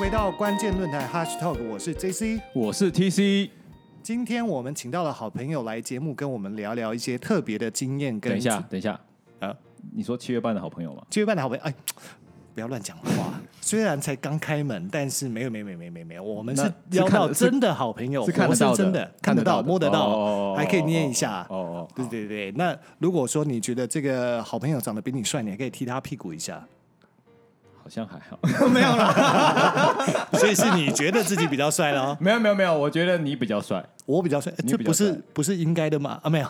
回到关键论坛 Hash Talk，我是 JC。我是 TC。今天我们请到了好朋友来节目，跟我们聊聊一些特别的经验。跟等一下，等一下，啊啊，你说七月半的好朋友吗？七月半的好朋友，哎，不要乱讲话。虽然才刚开门，但是没有，没有，没有，没有，没有没，我们是那邀到真的好朋友，是看得到的活生生的，看得到、摸得到，哦还可以捏一下。哦哦，对对对，那如果说你觉得这个好朋友长得比你帅，你还可以踢他屁股一下。好像还好。没有啦，所以是你觉得自己比较帅咯？没有没有没有，我觉得你比较帅。我比较帅，你这不是不是应该的吗？啊，没有。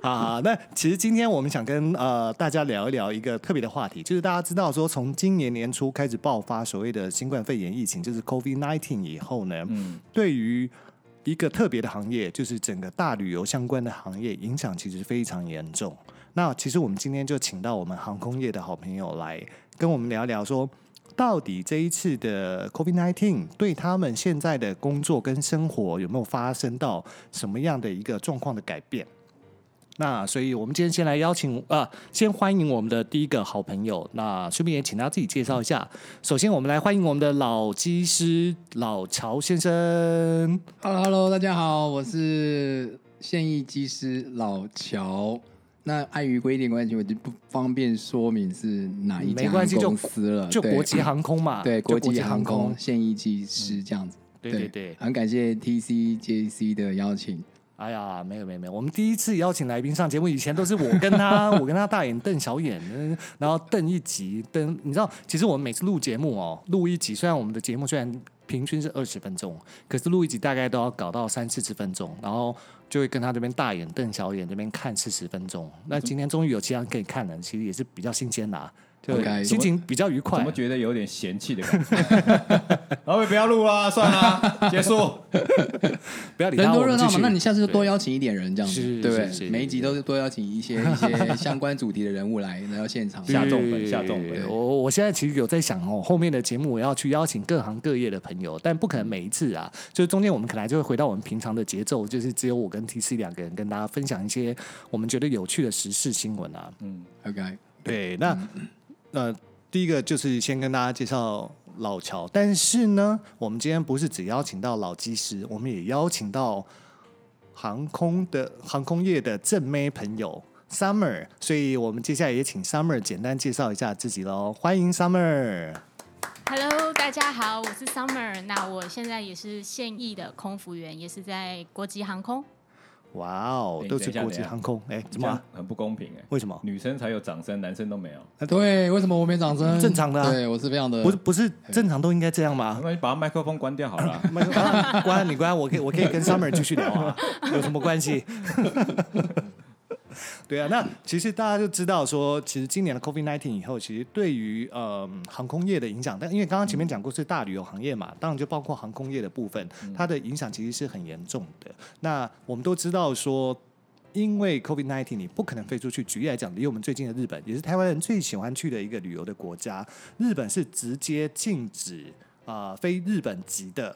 啊，那其实今天我们想跟呃大家聊一聊一个特别的话题，就是大家知道说，从今年年初开始爆发所谓的新冠肺炎疫情，就是 COVID nineteen 以后呢，嗯，对于一个特别的行业，就是整个大旅游相关的行业，影响其实非常严重。那其实我们今天就请到我们航空业的好朋友来跟我们聊聊说。到底这一次的 COVID-19 对他们现在的工作跟生活有没有发生到什么样的一个状况的改变？那所以，我们今天先来邀请啊，先欢迎我们的第一个好朋友。那顺便也请他自己介绍一下。首先，我们来欢迎我们的老机师老乔先生。Hello Hello，大家好，我是现役机师老乔。那碍于规定关系，我就不方便说明是哪一家公司了。对就国际航空嘛，对国际航空空。现役机师这样子。对对对，很感谢 TC JC 的邀请。哎呀，没有没有没有，我们第一次邀请来宾上节目，以前都是我跟他，我跟他大眼瞪小眼，嗯然后瞪一集，瞪，你知道，其实我们每次录节目哦，录一集，虽然我们的节目虽然平均是二十分钟，可是录一集大概都要搞到三四十分钟，然后就会跟他这边大眼瞪小眼，这边看四十分钟。那今天终于有其他人可以看了，其实也是比较新鲜啦，啊心情比较愉快怎么。觉得有点嫌弃的感觉？老伟不要录啦，算啦，结束。不要理他，人多热闹嘛那你下次就多邀请一点人这样子，是对不是是对？每一集都是多邀请一些 一些相关主题的人物来来到现场。下重本下重本我我现在其实有在想哦，后面的节目我要去邀请各行各业的朋友，但不可能每一次啊，就是中间我们可能就会回到我们平常的节奏，就是只有我跟 T C 两个人跟大家分享一些我们觉得有趣的时事新闻啊。嗯，OK，对，那呃，第一个就是先跟大家介绍老乔，但是呢，我们今天不是只邀请到老机师，我们也邀请到航空的航空业的正妹朋友 Summer，所以我们接下来也请 Summer 简单介绍一下自己喽，欢迎 Summer。Hello，大家好，我是 Summer。那我现在也是现役的空服员，也是在国际航空。哇哦，哎都是国际航空，哎，怎么啊？很不公平哎。为什么？女生才有掌声，男生都没有。对，为什么我没掌声？正常的啊对我是非常的不是不是正常都应该这样吗？那你把麦克风关掉好了。麦克啊关你关，我可以我可以跟 Summer 继续聊啊，有什么关系？对啊，那其实大家就知道说，其实今年的 COVID nineteen 以后，其实对于呃航空业的影响，但因为刚刚前面讲过是大旅游行业嘛，当然就包括航空业的部分，它的影响其实是很严重的。那我们都知道说。因为 COVID nineteen，你不可能飞出去。举例来讲，离我们最近的日本，也是台湾人最喜欢去的一个旅游的国家，日本是直接禁止啊、呃非日本籍的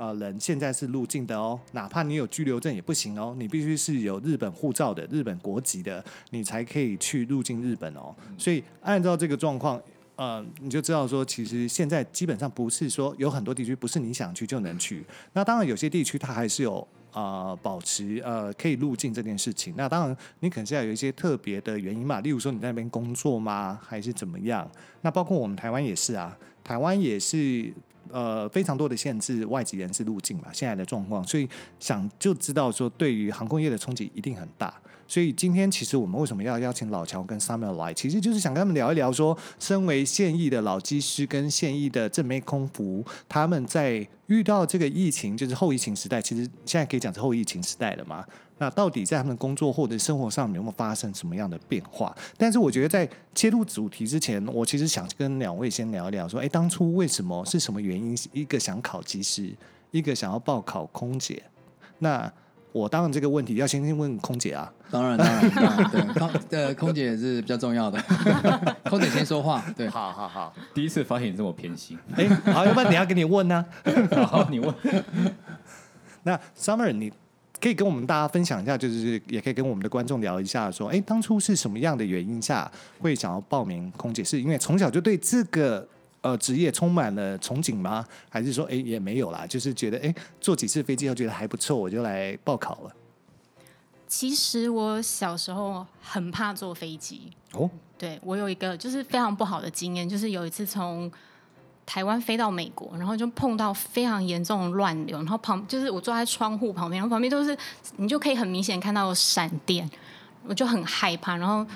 呃人现在是入境的哦，哪怕你有居留证也不行哦，你必须是有日本护照的、日本国籍的，你才可以去入境日本哦。所以按照这个状况。呃，你就知道说，其实现在基本上不是说有很多地区不是你想去就能去。那当然有些地区它还是有呃保持呃可以入境这件事情。那当然你可能是要有一些特别的原因嘛，例如说你在那边工作吗，还是怎么样？那包括我们台湾也是啊，台湾也是呃非常多的限制外籍人士入境嘛，现在的状况，所以想就知道说对于航空业的冲击一定很大。所以今天其实我们为什么要邀请老乔跟 Summer 来，其实就是想跟他们聊一聊说，身为现役的老机师跟现役的正妹空服，他们在遇到这个疫情，就是后疫情时代，其实现在可以讲是后疫情时代了嘛。那到底在他们的工作或者生活上有没有发生什么样的变化？但是我觉得在切入主题之前，我其实想跟两位先聊一聊，说，哎，当初为什么是什么原因？一个想考技师，一个想要报考空姐。那我当然这个问题要先问空姐啊，当然，当然，当然，对，空的空姐是比较重要的，空姐先说话，对，好好好，第一次发现你这么偏心。哎，好，要不然你要给你问呢、好，你问。那 Summer，你可以跟我们大家分享一下，就是也可以跟我们的观众聊一下，说，哎，当初是什么样的原因下会想要报名空姐？是因为从小就对这个呃职业充满了憧憬吗？还是说哎也没有啦，就是觉得哎坐几次飞机后觉得还不错，我就来报考了。其实我小时候很怕坐飞机，哦，对我有一个就是非常不好的经验，就是有一次从台湾飞到美国，然后就碰到非常严重的乱流，然后旁就是我坐在窗户旁边，然后旁边都是你就可以很明显看到有闪电，我就很害怕，然后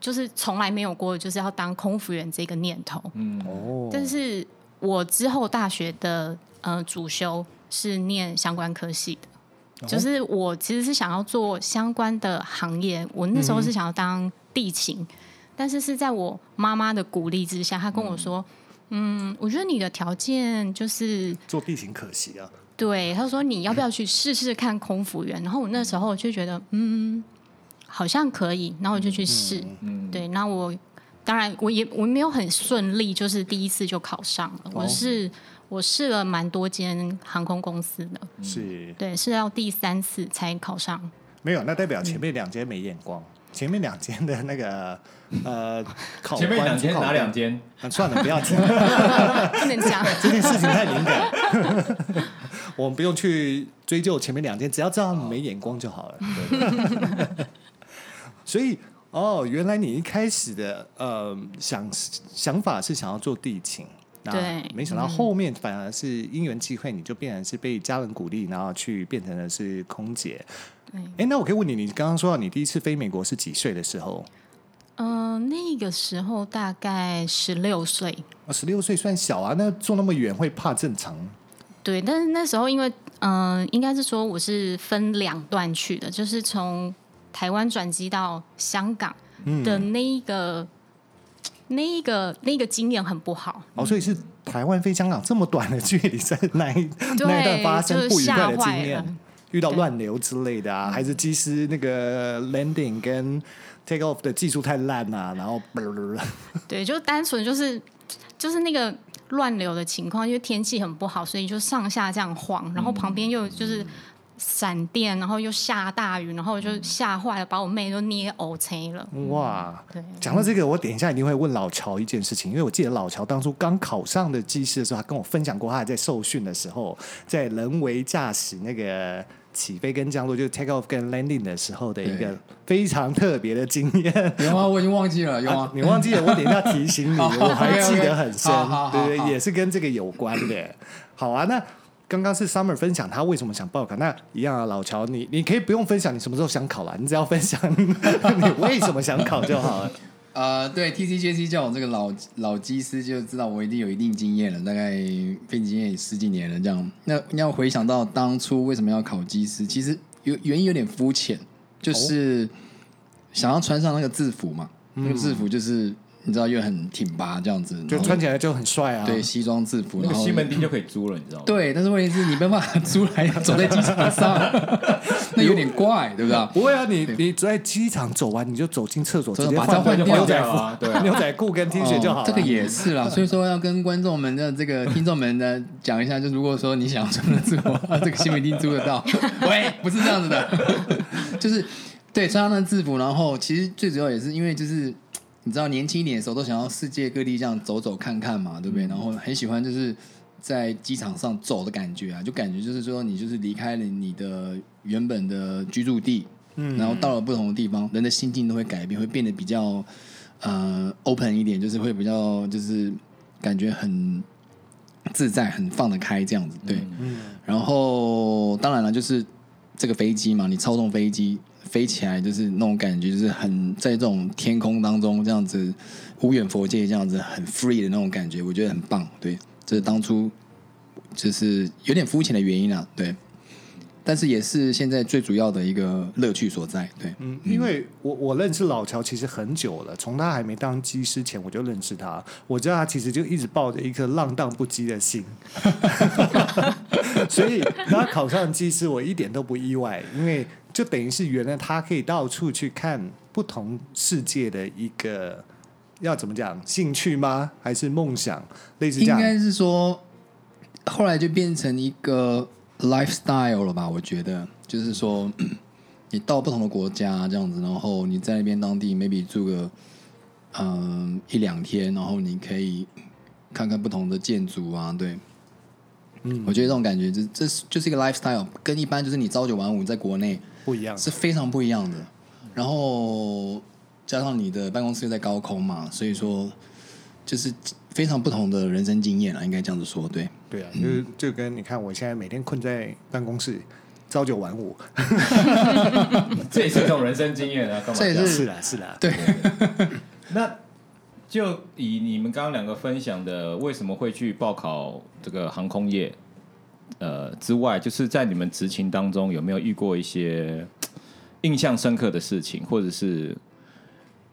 就是从来没有过就是要当空服员这个念头。嗯，哦，但是我之后大学的呃主修是念相关科系的。就是我其实是想要做相关的行业，我那时候是想要当地勤，但是是在我妈妈的鼓励之下，她跟我说：“嗯，我觉得你的条件就是做地形可惜啊。对。”他说：“你要不要去试试看空服员？”然后我那时候就觉得，嗯，好像可以，然后我就去试。嗯，对，那我当然我也我没有很顺利，就是第一次就考上了。我是我试了蛮多间航空公司的，是对，是要第三次才考上。没有，那代表前面两间没眼光，前面两间的那个呃考前面两间哪两？间？啊算了，不要讲，不能讲。这件事情太敏感，我们不用去追究前面两间，只要知道你没眼光就好了。所以哦，原来你一开始的呃想想法是想要做地勤。那对没想到后面反而是因缘际会，你就变成是被家人鼓励，然后去变成的是空姐。对，哎，那我可以问你，你刚刚说到你第一次飞美国是几岁的时候？嗯、那个时候大概十六岁，啊，十六岁算小啊，那坐那么远会怕正常。对，但是那时候因为嗯、呃应该是说我是分两段去的，就是从台湾转机到香港嗯的那一个、那一个那个经验很不好，哦，所以是台湾飞香港这么短的距离，在那一对那一段发生不愉快的经验，遇到乱流之类的啊，还是机师那个 landing 跟 take off 的技术太烂啊，然后 对，就单纯就是就是那个乱流的情况，因为天气很不好，所以就上下这样晃，然后旁边又就是闪电，然后又下大雨，然后我就吓坏了，把我妹都捏呕青了。哇。对，讲到这个，我等一下一定会问老乔一件事情，因为我记得老乔当初刚考上的技师的时候，他跟我分享过，他还在受训的时候，在人为驾驶那个起飞跟降落，就是 take off 跟 landing 的时候的一个非常特别的经验。有 吗？我已经忘记了，有吗？啊你忘记了，我等一下提醒你，我还记得很深对对，也是跟这个有关的。好啊，那刚刚是 Summer 分享他为什么想报考，那一样啊，老乔，你你可以不用分享你什么时候想考啦，你只要分享你为什么想考就好了。呃，对，TCJC 叫我这个老老机师就知道我一定有一定经验了，大概飞行经验也十几年了这样。那你要回想到当初为什么要考机师，其实有原因有点肤浅，就是想要穿上那个制服嘛，那个制服就是你知道又很挺拔这样子，就穿起来就很帅啊。对西装制服，那个然后西门町就可以租了，你知道吗？对，但是问题是你没办法租来走在机场上，那有点怪，对不对？不会啊，你你在机场走完，你就走进厕所，直接把换换掉牛仔就好了对牛仔裤跟 T 恤就好这个也是啦，所以说要跟观众们的这个听众们呢讲一下，就如果说你想穿的制服，这个西门町租得到，喂，不是这样子的，就是对穿上那制服，然后其实最主要也是因为就是你知道年轻一点的时候都想要世界各地这样走走看看嘛，对不对？然后很喜欢就是在机场上走的感觉啊，就感觉就是说你就是离开了你的原本的居住地，嗯然后到了不同的地方，人的心境都会改变，会变得比较呃 open 一点，就是会比较就是感觉很自在，很放得开这样子。对，嗯然后当然了，就是这个飞机嘛，你操纵飞机飞起来，就是那种感觉，就是很在这种天空当中这样子无远佛界这样子很 free 的那种感觉，我觉得很棒。对，这是当初就是有点肤浅的原因啊。对。但是也是现在最主要的一个乐趣所在，对，嗯，因为我我认识老乔其实很久了，从他还没当机师前我就认识他，我知道他其实就一直抱着一颗浪荡不羁的心，所以他考上机师我一点都不意外，因为就等于是原来他可以到处去看不同世界的一个要怎么讲兴趣吗？还是梦想？类似这样，应该是说后来就变成一个 lifestyle 了吧？我觉得就是说，你到不同的国家这样子，然后你在那边当地 maybe 住个嗯、一两天，然后你可以看看不同的建筑啊，对。嗯我觉得这种感觉，这这是就是一个 lifestyle，跟一般就是你朝九晚五在国内不一样。是非常不一样的。然后加上你的办公室又在高空嘛，所以说就是非常不同的人生经验啊，应该这样子说，对。对啊，就是就跟你看，我现在每天困在办公室，朝九晚五。这也是一种人生经验啊，干嘛这也是是啦，是啦。对，那就以你们刚刚两个分享的，为什么会去报考这个航空业？呃，之外，就是在你们执勤当中有没有遇过一些印象深刻的事情，或者是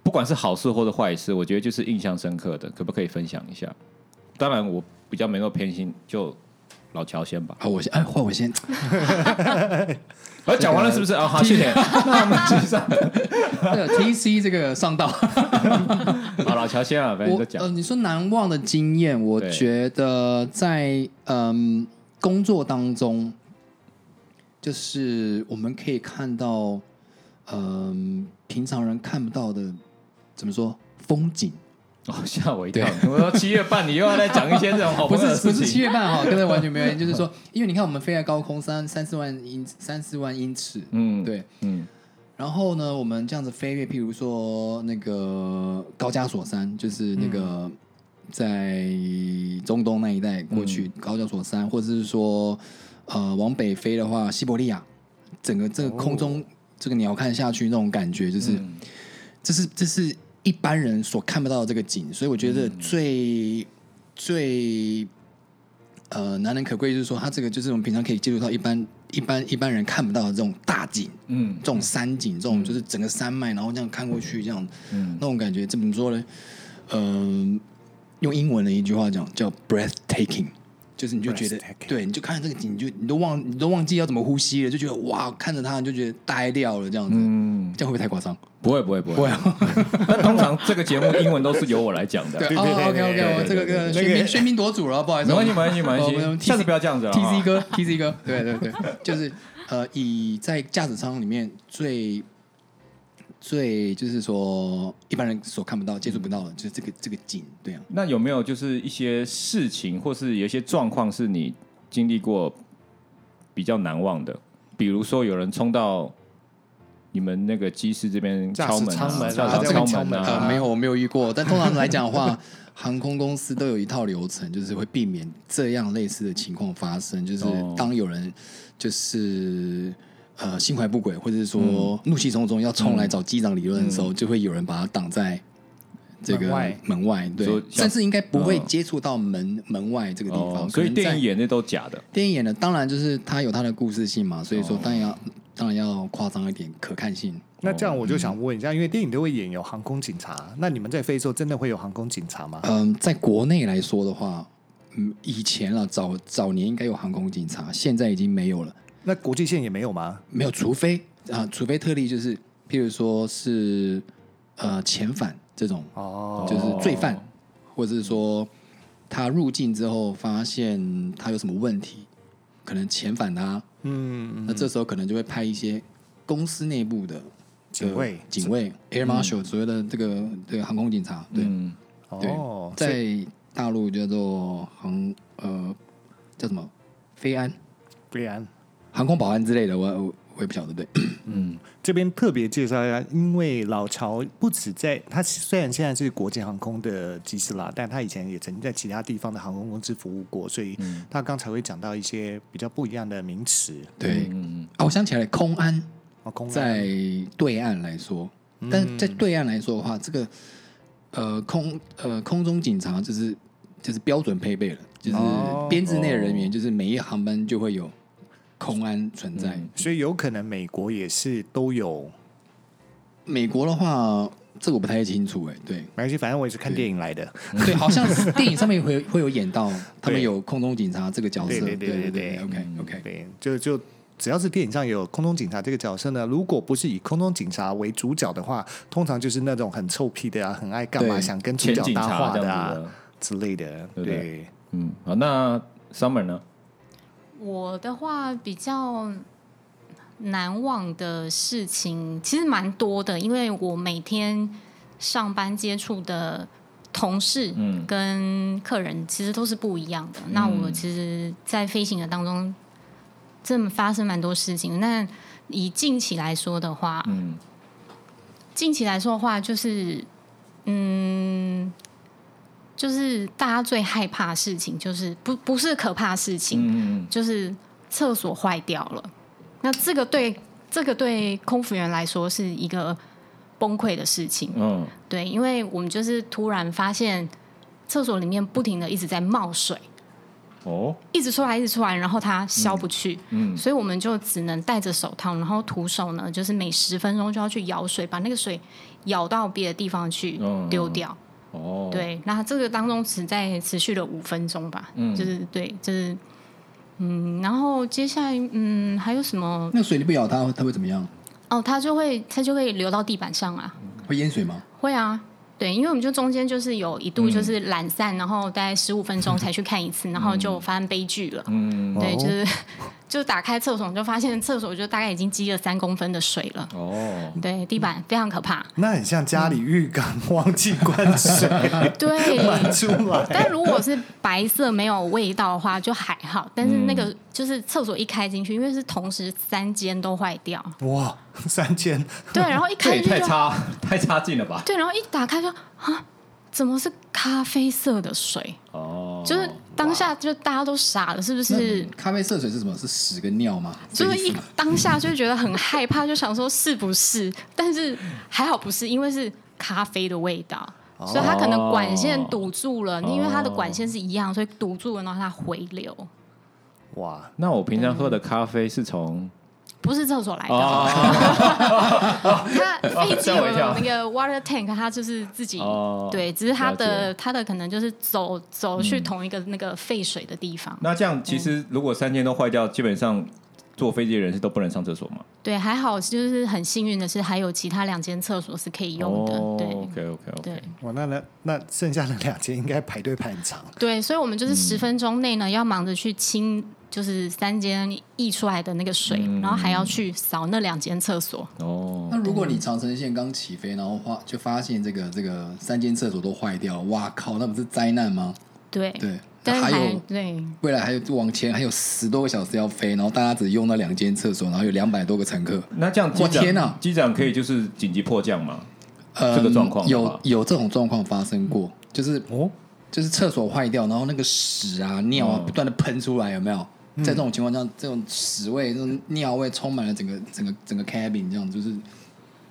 不管是好事或者坏事，我觉得就是印象深刻的，可不可以分享一下？当然，我比较没那么偏心，就老乔先吧。好，我先，哎，换我先。我，讲完了是不是？啊，好，谢谢。那我们继续上。那个 TC 这个上道，好，老乔先啊，反正我就讲呃，。你说难忘的经验，我对觉得在嗯工作当中，就是我们可以看到，嗯，平常人看不到的，怎么说风景？哦，吓我一跳！我说七月半，你又要再讲一些这种好不是不是七。月半哈，跟这完全没有关系。就是说，因为你看我们飞在高空三三四万英三四万英尺，嗯，，对，嗯然后呢，我们这样子飞跃，譬如说那个高加索山，就是那个在中东那一带过去、高加索山，或者是说呃往北飞的话，西伯利亚，整个这个空中、这个鸟看下去那种感觉，就是、嗯。这是这是一般人所看不到的这个景，所以我觉得最、最呃难能可贵就是说，它这个就是我们平常可以接触到一般一般一般人看不到的这种大景。嗯。这种山景，这种就是整个山脉，然后这样看过去，这样嗯。那种感觉，怎么说呢？嗯、用英文的一句话讲叫 breathtaking，就是你就觉得对，你就看这个景，你就你都忘你都忘记要怎么呼吸了，就觉得哇，看着它你就觉得呆掉了，这样子，嗯，这样会不会太夸张？不会不会不会。不会。啊，但通常这个节目英文都是由我来讲的，对，对对，OK 对对 OK，我这个对。个喧宾喧宾夺主了，不好意思，没关系没关系没关系，下次不要这样子了。TC 啊哥，TC 哥，对对对，就是呃，以在驾驶舱里面最最就是说一般人所看不到、接触不到的，就是这个这个景，对啊。那有没有就是一些事情，或是有一些状况是你经历过比较难忘的？比如说有人冲到你们那个机师这边敲门敲门啊没有，我没有遇过。但通常来讲的话，航空公司都有一套流程，就是会避免这样类似的情况发生。就是哦当有人就是呃心怀不轨，或者是说嗯怒气冲冲要冲来找机长理论的时候，就会有人把他挡在。这个门外门外，对说，像甚至应该不会哦接触到门门外这个地方。哦，所以电影演的都假的。电影演的，当然就是它有它的故事性嘛，所以说哦当然要当然要夸张一点，可看性。那这样我就想问一下，因为电影都会演有航空警察，那你们在飞的时候真的会有航空警察吗？嗯，在国内来说的话，嗯，以前啊早早年应该有航空警察，现在已经没有了。那国际线也没有吗？没有，除非啊，除非特例就是，譬如说是呃遣返这种，哦，就是罪犯，或者是说他入境之后发现他有什么问题，可能遣返他，嗯，那这时候可能就会派一些公司内部的警卫。警卫 air marshal 所谓的这个这个航空警察，对，嗯，对。哦，在大陆叫做航呃叫什么？飞安。对啊，航空保安之类的，我我我也不晓得对。嗯这边特别介绍一下，因为老乔不止在他虽然现在是国际航空的机师啦，但他以前也曾经在其他地方的航空公司服务过，所以他刚才会讲到一些比较不一样的名词。对。嗯啊，我想起来，空安。哦，空安。在对岸来说，但在对岸来说的话，这个呃空呃空中警察就是就是标准配备了，就是哦编制内的人员，就是每一航班就会有空安存在。嗯。所以有可能美国也是都有，美国的话，这个我不太清楚哎，对。没关系，反正我也是看电影来的。对，好像是电影上面会 会有演到他们有空中警察这个角色，对。对对对对对，OK OK，对，就就只要是电影上有空中警察这个角色呢，如果不是以空中警察为主角的话，通常就是那种很臭屁的啊，很爱干嘛，想跟主角搭话的啊的，之类的。对不对。对，嗯，好，那 Summer 呢？我的话比较难忘的事情其实蛮多的，因为我每天上班接触的同事嗯跟客人其实都是不一样的。那我其实，在飞行的当中，这么发生蛮多事情。那以近期来说的话，嗯近期来说的话，就是嗯，就是大家最害怕的事情，就是不不是可怕的事情，嗯。就是厕所坏掉了。那这个对这个对空服员来说是一个崩溃的事情。嗯。对，因为我们就是突然发现厕所里面不停的一直在冒水，哦。一直出来，一直出来，然后它消不去，嗯所以我们就只能戴着手套，然后徒手呢，就是每十分钟就要去舀水，把那个水舀到别的地方去嗯。丢掉。哦，对，那这个当中只在持续了五分钟吧，嗯就是对，就是嗯，然后接下来嗯还有什么？那水你不咬它，它会怎么样？哦，它就会它就会流到地板上啊。会淹水吗？会啊，对，因为我们就中间就是有一度就是懒散，然后大概十五分钟才去看一次，然后就发生悲剧了。嗯对，哦就是 就打开厕所，就发现厕所就大概已经积了三公分的水了。哦，对，地板非常可怕。那很像家里浴缸忘记关水，对，满出来。但如果是白色没有味道的话，就还好。但是那个就是厕所一开进去，因为是同时三间都坏掉，哇，三间，对，然后一 开进去就太差太差劲了吧？对，然后一打开就啊，怎么是咖啡色的水？哦，就是当下就大家都傻了，是不是？咖啡色水是什么？是屎跟尿吗？就是一当下就觉得很害怕，就想说是不是？但是还好不是，因为是咖啡的味道，所以它可能管线堵住了，因为它的管线是一样，所以堵住了，然后它回流，哇，那我平常喝的咖啡是从不是厕所来的。哦 它飞机我一跳那个 water tank，它就是自己哦对，只是它的它的可能就是走走去同一个那个废水的地方。那这样其实如果三间都坏掉，基本上坐飞机的人是都不能上厕所嘛？对，还好就是很幸运的是，还有其他两间厕所是可以用的。哦对，OK OK OK 哇，那那那剩下的两间应该排队排很长。对，所以我们就是十分钟内呢，要忙着去清，就是三间溢出来的那个水，然后还要去扫那两间厕所。哦。那，如果你长城线刚起飞，然后发就发现这个这个三间厕所都坏掉，哇靠，那不是灾难吗？对，对，但是还还有对。未来还有往前还有十多个小时要飞，然后大家只用那两间厕所，然后有两百多个乘客，那这样机长我天哪。机长可以就是紧急迫降嘛？呃，这个状况的有话。有这种状况发生过，就是哦，就是厕所坏掉，然后那个屎啊尿啊嗯。不断的喷出来，有没有？在这种情况下，这种屎味、这种尿味充满了整个整个整个 cabin，这样就是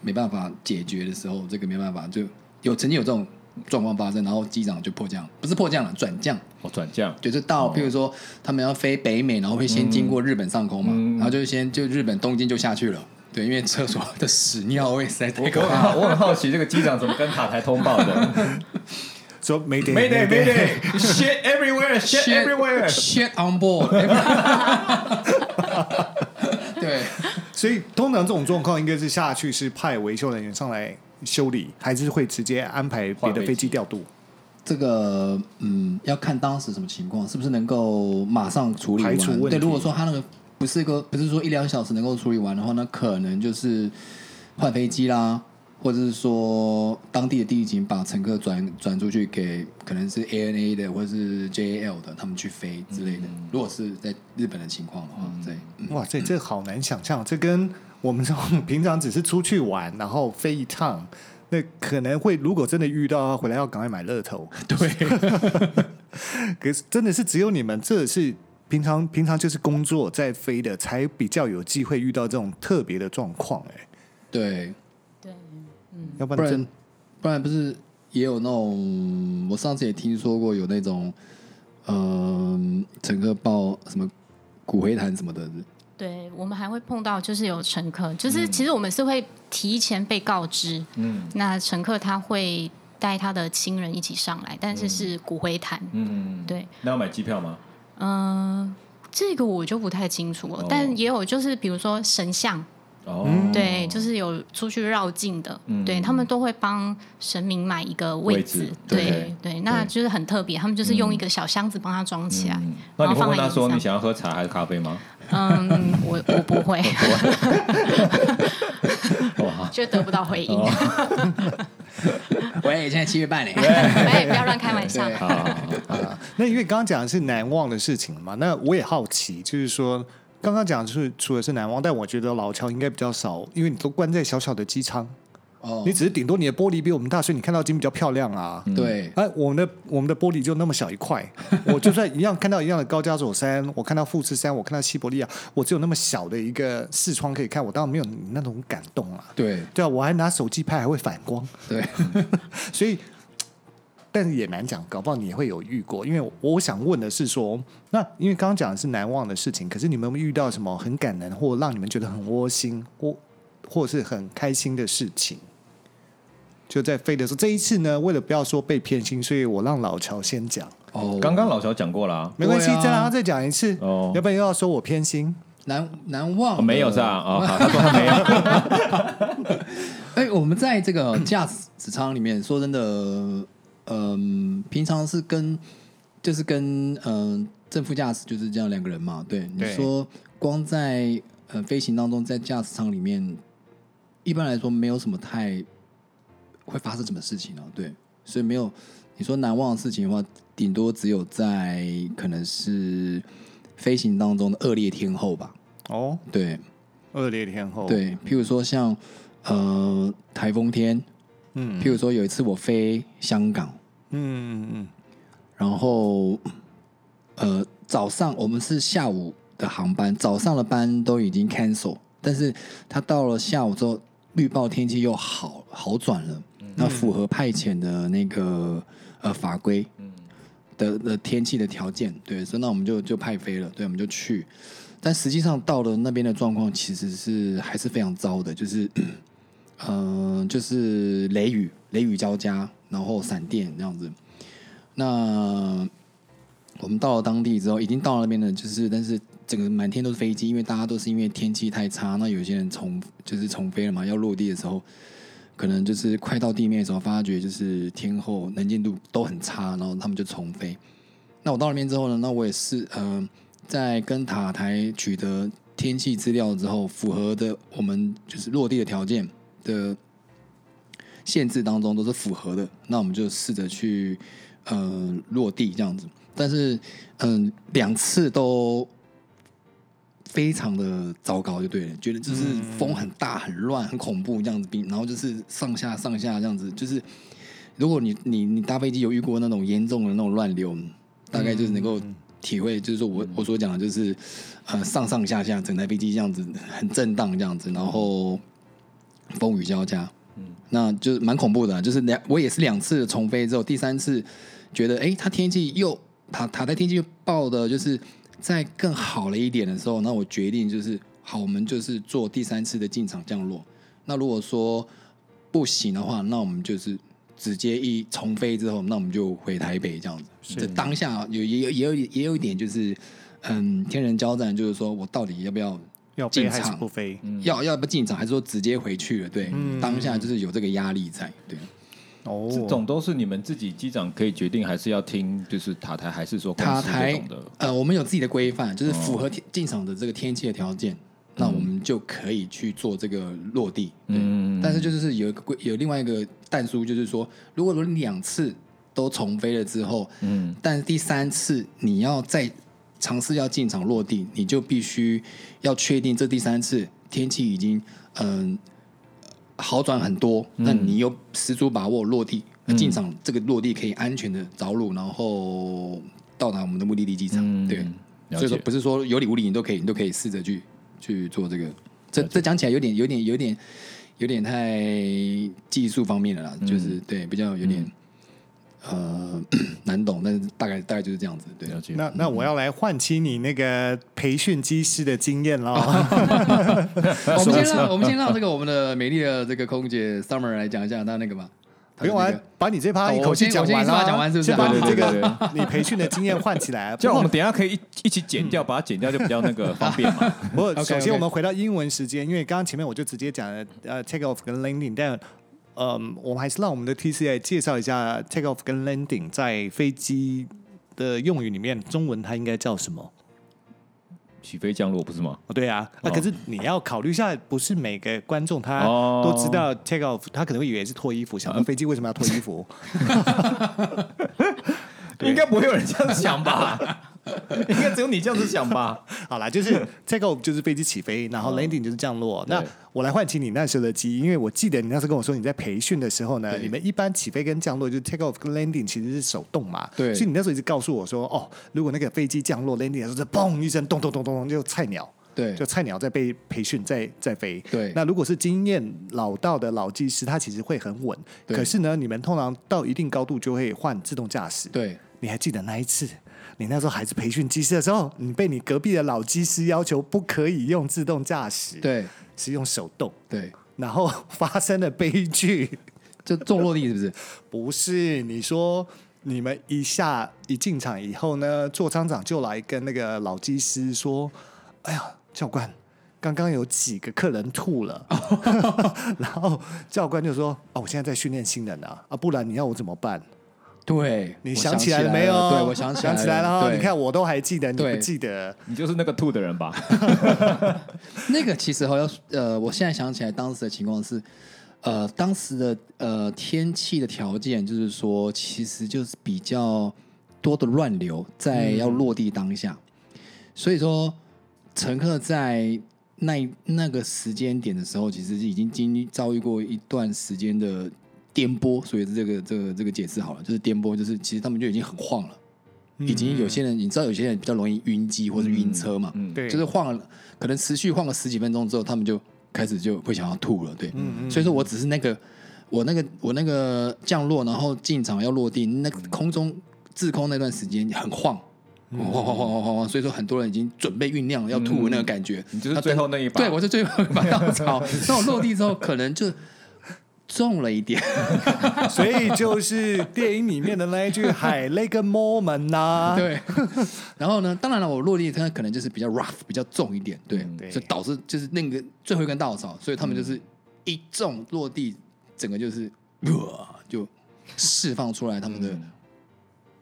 没办法解决的时候，这个没办法，就有曾经有这种状况发生，然后机长就迫降，不是迫降了，转降，哦，转降。就是到，譬如说他们要飞北美，然后会先经过日本上空嘛，嗯。然后就先就日本东京就下去了，对，因为厕所的屎尿味实在太可怕了。我很好，我很好奇这个机长怎么跟塔台通报的 说没得？Mayday Mayday shit everywhere shit everywhere。shit on board。对，所以通常这种状况应该是下去是派维修人员上来修理，还是会直接安排别的飞机调度？这个嗯，要看当时什么情况，是不是能够马上处理完。排除问题对，如果说他那个不是一个不是说一两小时能够处理完的话，那可能就是换飞机啦，或者是说当地的地勤把乘客转转出去给可能是 ANA 的或者是 JAL 的，他们去飞之类的。如果是在日本的情况的话，对，嗯哇，这这好难想象，这跟我们这种平常只是出去玩，然后飞一趟，那可能会如果真的遇到，回来要赶快买乐透。对，可是真的是只有你们，这是平常平常就是工作在飞的，才比较有机会遇到这种特别的状况。哎，对，要不然真不然不是也有那种，我上次也听说过有那种，嗯、乘客报什么骨灰坛什么的，对，我们还会碰到，就是有乘客，就是其实我们是会提前被告知，嗯。那乘客他会带他的亲人一起上来，但是是骨灰坛，嗯，对，那要买机票吗？嗯、这个我就不太清楚了，哦。但也有就是比如说神像，哦，对，就是有出去绕境的，嗯。对他们都会帮神明买一个位置，位置对。对对，那就是很特别，他们就是用一个小箱子帮他装起来，嗯。那你会然后放问他说你想要喝茶还是咖啡吗？嗯，我我不会，就得不到回应。哦。喂，现在七月半嘞。哎，不要乱开玩笑。对。好好好。啊，那因为刚刚讲的是难忘的事情嘛，那我也好奇，就是说刚刚讲的是除了是难忘，但我觉得老乔应该比较少，因为你都关在小小的机舱，哦。你，只是顶多你的玻璃比我们大，所以你看到金比较漂亮啊。对，哎，我们的我们的玻璃就那么小一块，我就算一样看到一样的高加索山，我看到富士山，我看到西伯利亚，我只有那么小的一个视窗可以看，我当然没有你那种感动啊。对，对啊，我还拿手机拍，还会反光，对，所以，但是也难讲，搞不好你会有遇过。因为我我想问的是说，那因为刚刚讲的是难忘的事情，可是你们有没有遇到什么很感人，或让你们觉得很窝心，或或是很开心的事情？就在飞的时候，这一次呢，为了不要说被偏心，所以我让老乔先讲，哦，刚刚老乔讲过了啊，没关系，啊再让他再讲一次，哦要不然又要说我偏心。难难忘哦没有是吧？哦，好，他说他没有。哎、我们在这个驾驶舱里面，说真的，嗯、平常是跟就是跟嗯、正副驾驶就是这样两个人嘛。对，你说光在呃飞行当中，在驾驶舱里面，一般来说没有什么太会发生什么事情啊。对，所以没有你说难忘的事情的话，顶多只有在可能是飞行当中的恶劣天候吧。哦，对，恶劣天后，，对，譬如说像呃台风天，嗯譬如说有一次我飞香港，嗯嗯然后呃早上我们是下午的航班，早上的班都已经 cancel，但是他到了下午之后，预报天气又好好转了，那符合派遣的那个呃法规的的天气的条件，对，所以那我们就就派飞了，对，我们就去。但实际上到了那边的状况其实是还是非常糟的，就是，嗯、就是雷雨，雷雨交加，然后闪电这样子。那我们到了当地之后，已经到了那边了，就是但是整个满天都是飞机，因为大家都是因为天气太差，那有些人重就是重飞了嘛，要落地的时候，可能就是快到地面的时候，发觉就是天候能见度都很差，然后他们就重飞。那我到那边之后呢，那我也是呃，在跟塔台取得天气资料之后，符合的我们就是落地的条件的限制当中都是符合的，那我们就试着去呃落地这样子。但是嗯、两次都非常的糟糕，就对了，觉得就是风很大、很乱、很恐怖这样子，并然后就是上下上下这样子，就是如果你你你搭飞机有遇过那种严重的那种乱流，大概就是能够体会，就是说我我所讲的就是呃上上下下整台飞机这样子很震荡这样子，然后风雨交加，嗯那就是蛮恐怖的啊、就是两我也是两次重飞之后，第三次觉得哎，诶它天气又塔塔台天气又报的，就是在更好了一点的时候，那我决定就是好，我们就是做第三次的进场降落。那如果说不行的话，那我们就是直接一重飞之后，那我们就回台北这样子。这当下有也有也有也有一点就是，嗯，天人交战，就是说我到底要不要要飞还是进场不飞？要要不进场，还是说直接回去了？对，嗯当下就是有这个压力在。对，哦，这种都是你们自己机长可以决定，还是要听就是塔台，还是说公司这塔台种的？呃，我们有自己的规范，就是符合天进场的这个天气的条件，那我们就可以去做这个落地。对，嗯但是就是有一个规有另外一个弹书，就是说，如果你两次都重飞了之后，嗯但是第三次你要再尝试要进场落地，你就必须要确定这第三次天气已经嗯、好转很多，那你有十足把握落地、进场，这个落地可以安全的着陆，然后到达我们的目的地机场。嗯对，所以说不是说有理无理你都可以，你都可以试着去去做这个。这这讲起来有点有点有点有点太技术方面的啦，就是对比较有点、呃 难懂，但是大概大概就是这样子。对，了解。那那我要来唤起你那个培训机师的经验了。我们先让我们先让这个我们的美丽的这个空姐 Summer 来讲一下她那个吧。不用啊她的那个，把你这趴一口气讲完了，我先一次把它讲完是不是先把你这对对对个你培训的经验换起来。这样我们等下可以一一起剪掉，把它剪掉就比较那个方便嘛。过首先我们回到英文时间，因为刚刚前面我就直接讲了呃 take off 跟 landing，但嗯，我们还是让我们的 TC 来介绍一下 take off 跟 landing 在飞机的用语里面，中文它应该叫什么？起飞降落不是吗？哦，对啊，那、哦可是你要考虑一下，不是每个观众他哦都知道 take off，他可能会以为是脱衣服，想说飞机为什么要脱衣服？应该不会有人这样想吧？应该只有你这样子想吧？好啦，就是 take off 就是飞机起飞，然后 landing 就是降落。那我来唤起你那时候的记忆，因为我记得你那时候跟我说你在培训的时候呢，你们一般起飞跟降落就是 take off 跟 landing 其实是手动嘛。对所以你那时候一直告诉我说，哦，如果那个飞机降落 landing 的时候是嘣一声，咚咚咚咚咚，就菜鸟。对就菜鸟在被培训，在在飞。对那如果是经验老道的老技师，他其实会很稳。对可是呢，你们通常到一定高度就会换自动驾驶。对，你还记得那一次，你那时候还是培训机师的时候，你被你隔壁的老机师要求不可以用自动驾驶，，对是用手动，对，然后发生了悲剧。就重落地是不是？不是你说你们一下一进场以后呢，座舱长就来跟那个老机师说：“哎呀，教官。”刚刚有几个客人吐了，然后教官就说：“哦，我现在在训练新人啊，啊，不然你要我怎么办？对，你想起来了没有？对，我想起来想起来了你看，我都还记得，你对不记得？你就是那个吐的人吧？那个其实好像呃，我现在想起来当时的情况是，呃，当时的呃天气的条件就是说，其实就是比较多的乱流在要落地当下，所以说乘客在那那个时间点的时候，其实已经经历遭遇过一段时间的颠簸，所以这个这个这个解释好了，就是颠簸，就是其实他们就已经很晃了。已经有些人，你知道有些人比较容易晕机或者晕车嘛，嗯，对，就是晃了，可能持续晃个十几分钟之后，他们就开始就会想要吐了，对，所以说我只是那个我那个我那个降落，然后进场要落地，那个空中滞空那段时间很晃。晃晃晃晃晃所以说很多人已经准备酝酿要吐的那个感觉。你就是最后那一把对，我是最后一把稻草。那我落地之后，可能就重了一点。所以就是电影里面的那一句“海那个 moment” 呐、对，然后呢，当然了，我落地它可能就是比较 rough，比较重一点，对，嗯对。所以导致就是那个最后一根稻草，所以他们就是一重落地，整个就是呃就释放出来他们的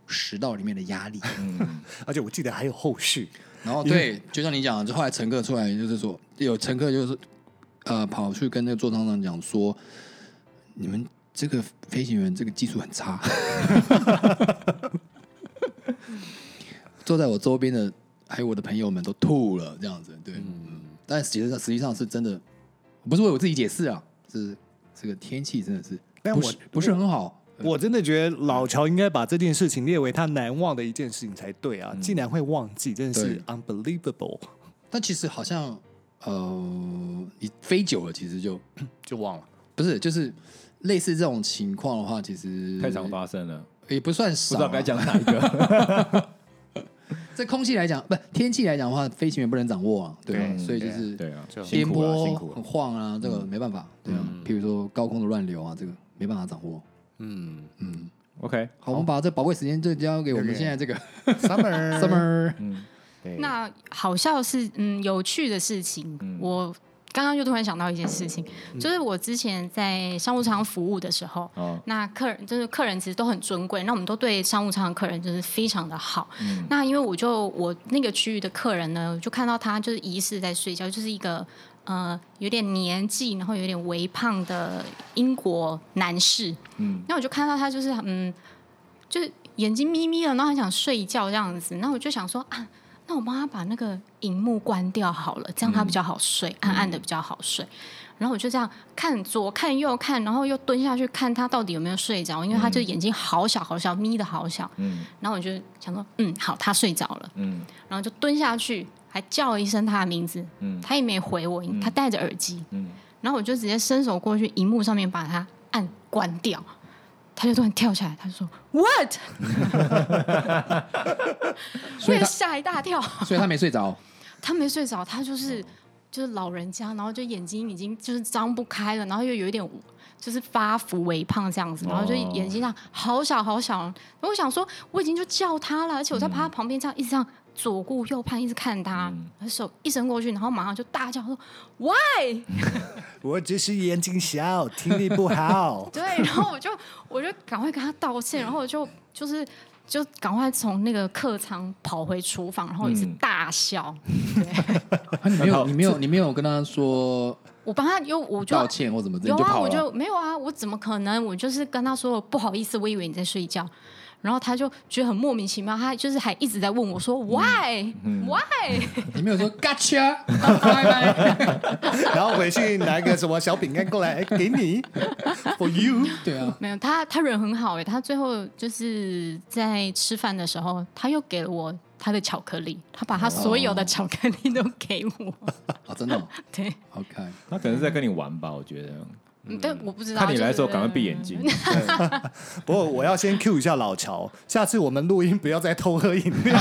食道里面的压力。嗯，而且我记得还有后续，然后对，就像你讲的，就后来乘客出来就是说，有乘客就是呃跑去跟那个座舱长讲说，你们这个飞行员这个技术很差。坐在我周边的还有我的朋友们都吐了，这样子，对，嗯，但实际上实际上是真的，不是为我自己解释啊，是这个天气真的是但我不是不是很好，我真的觉得老乔应该把这件事情列为他难忘的一件事情才对啊！竟然会忘记，真的是 unbelievable，但其实好像呃，你飞久了，其实就就忘了。不是，就是类似这种情况的话，其实太常发生了，也不算不、知道该。讲哪一个。在空气来讲，不天气来讲的话，飞行员不能掌握啊，对啊，嗯所以就是对啊，就颠簸很。晃啊，这个没办法，对啊。譬如说高空的乱流啊，这个没办法掌握。嗯嗯 OK，好，我们把这宝贵时间就交给我们现在这个，summer summer。嗯，那好笑是嗯有趣的事情，我刚刚就突然想到一件事情，就是我之前在商务舱服务的时候，哦，那客人就是客人其实都很尊贵，那我们都对商务舱的客人就是非常的好。那因为我就我那个区域的客人呢，我就看到他就是疑似在睡觉，就是一个呃有点年纪，然后有点微胖的英国男士。嗯，那我就看到他就是嗯，就是眼睛眯眯的，然后很想睡觉这样子。那我就想说啊，那我帮他把那个荧幕关掉好了，这样他比较好睡，暗暗的比较好睡。然后我就这样看左看右看，然后又蹲下去看他到底有没有睡着，因为他就眼睛好小好小，眯的好小。嗯然后我就想说，嗯，好，他睡着了，嗯然后就蹲下去，还叫了一声他的名字，嗯他也没回我，他戴着耳机，嗯，然后我就直接伸手过去，荧幕上面把它按关掉。他就突然跳起来，他就说 “What”，我也吓一大跳。所以他没睡着。他没睡着，他就是就是老人家，然后就眼睛已经就是张不开了，然后又有一点就是发福微胖这样子，然后就眼睛上好小好小。然后我想说，我已经就叫他了，而且我在他旁边这样一直这样左顾右盼，一直看他，手一伸过去，然后马上就大叫说 “Why”。我只是眼睛小，听力不好。对，然后我就我就赶快跟他道歉，然后我就就是就赶快从那个客舱跑回厨房，然后也是嗯大笑。啊你没有你没有你没有跟他说我帮他，又我就道歉或怎么的，有啊，我。就没有啊，我怎么可能？我就是跟他说不好意思，我以为你在睡觉。然后他就觉得很莫名其妙，他就是还一直在问我说 why、why？你没有说 gotcha。然后回去拿一个什么小饼干过来，哎，给你，for you。对啊，没有，他他人很好哎，他最后就是在吃饭的时候，他又给了我他的巧克力，他把他所有的巧克力都给我。哦，真的哦对，，OK。他可能是在跟你玩吧，我觉得。嗯但我不知道。看你来的时候，赶快闭眼睛。不过我要先 Q 一下老乔，下次我们录音不要再偷喝饮料。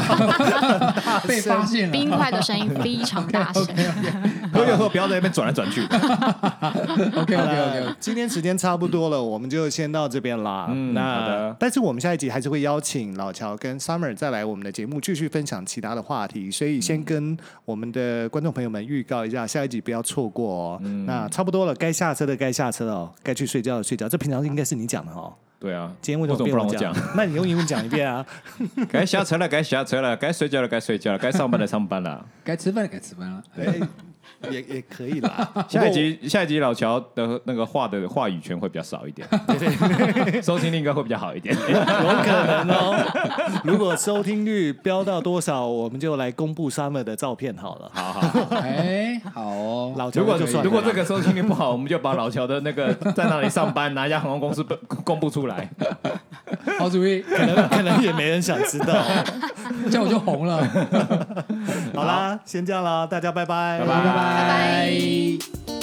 被发现了。冰块的声音非常大声。喝就喝，不要在那边转来转去。OK OK OK 了，今天时间差不多了，我们就先到这边啦。嗯好那的但是我们下一集还是会邀请老乔跟 Summer 再来我们的节目继续分享其他的话题，所以先跟我们的观众朋友们预告一下，下一集不要错过哦。嗯那差不多了，该下车的该下车了哦，该去睡觉的睡觉。这平常应该是你讲的哦，对啊，今天为什么不让我讲？那你用英文讲一遍啊。该下车了，该下车了，该睡觉了，该睡觉了，该上班了，上班了。该吃饭了，该吃饭了。对，也也可以啦。下一集，下一集老乔的那个话的话语权会比较少一点，收听率应该会比较好一点。有可能哦。如果收听率飙到多少，我们就来公布 Summer 的照片好了。好好好，哎，好哦。老乔如果就算如果这个收听率不好，我们就把老乔的那个在那里上班，哪一家航空公司公布出来。好主意，可能可能也没人想知道。这样我就红了。好啦，先这样啦，大家拜拜拜拜，拜拜。